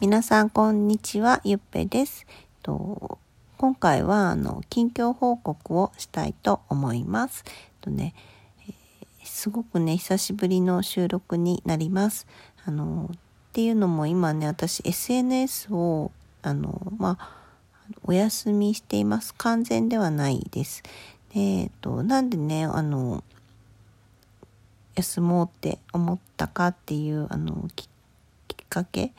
皆さんこんにちは、ゆっぺです。と今回はあの近況報告をしたいと思います。とね、えー、すごくね久しぶりの収録になります。あのっていうのも今ね私 SNS をあのまあお休みしています。完全ではないです。でえっとなんでねあの休もうって思ったかっていうあのきっかけ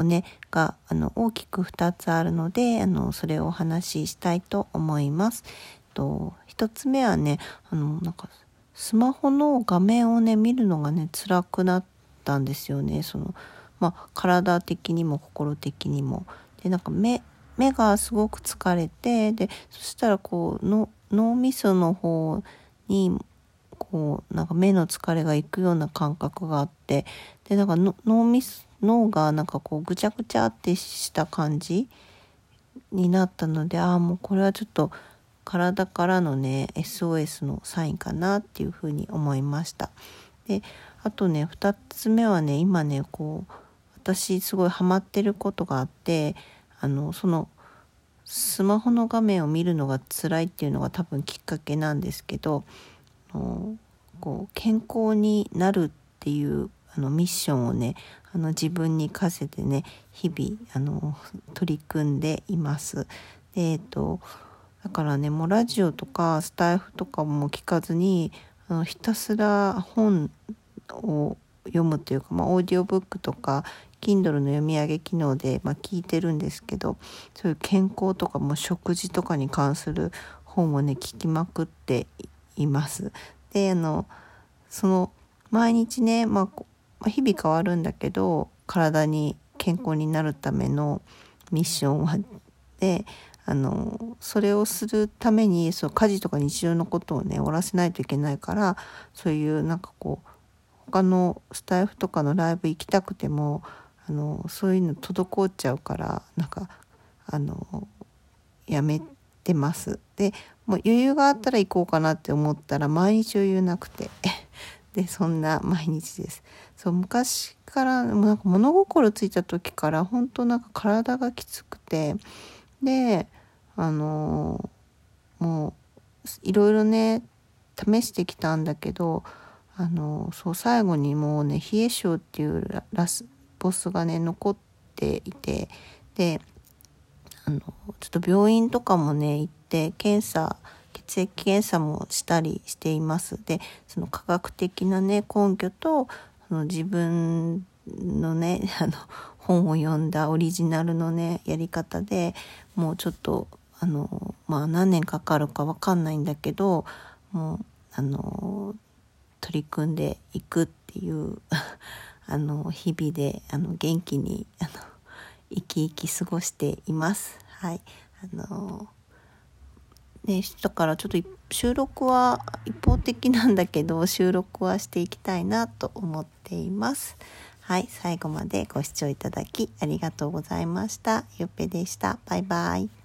骨があの大きく2つあるのであのそれをお話ししたいと思います。と1つ目はねあのなんかスマホの画面をね見るのがね辛くなったんですよね。そのまあ、体的にも心的にも。でなんか目目がすごく疲れてでそしたらこうの脳みその方にこうなんか目の疲れがいくような感覚があってでなんか脳みそ脳がなんかこうぐちゃぐちゃってした感じになったのでああもうこれはちょっと体からのね SOS のサインかなっていうふうに思いました。であとね2つ目はね今ねこう私すごいハマってることがあってあのそのスマホの画面を見るのが辛いっていうのが多分きっかけなんですけどこう健康になるっていうあのミッションをねあの自分に課せてね日々あの取り組んでいます。でえっとだからねもうラジオとかスタイフとかも聞かずにあのひたすら本を読むというか、まあ、オーディオブックとか Kindle の読み上げ機能で、まあ、聞いてるんですけどそういう健康とかも食事とかに関する本をね聞きまくっています。であのその毎日ね、まあ、日々変わるんだけど体に健康になるためのミッションはであのそれをするためにそう家事とか日常のことをね終わらせないといけないからそういうなんかこう他のスタイフとかのライブ行きたくてもあのそういうの滞っちゃうからなんかあのやめてます。でもう余裕があったら行こうかなって思ったら毎日余裕なくて でそんな毎日です。そう昔からなんか物心ついた時から本当なんか体がきつくてであのもういろいろね試してきたんだけどあのそう最後にもうね冷え性っていうラスボスがね残っていてでのちょっと病院とかもね行って検査血液検査もしたりしています。でその科学的なね根拠とその自分のね あの本を読んだオリジナルのねやり方でもうちょっとあのまあ何年かかるか分かんないんだけどもうあの取り組んでいくっていう あの日々であの元気にあの生き生き過ごしています。はい、あのね、だからちょっと収録は一方的なんだけど収録はしていきたいなと思っています。はい、最後までご視聴いただきありがとうございました。ゆっぺでした。バイバイ。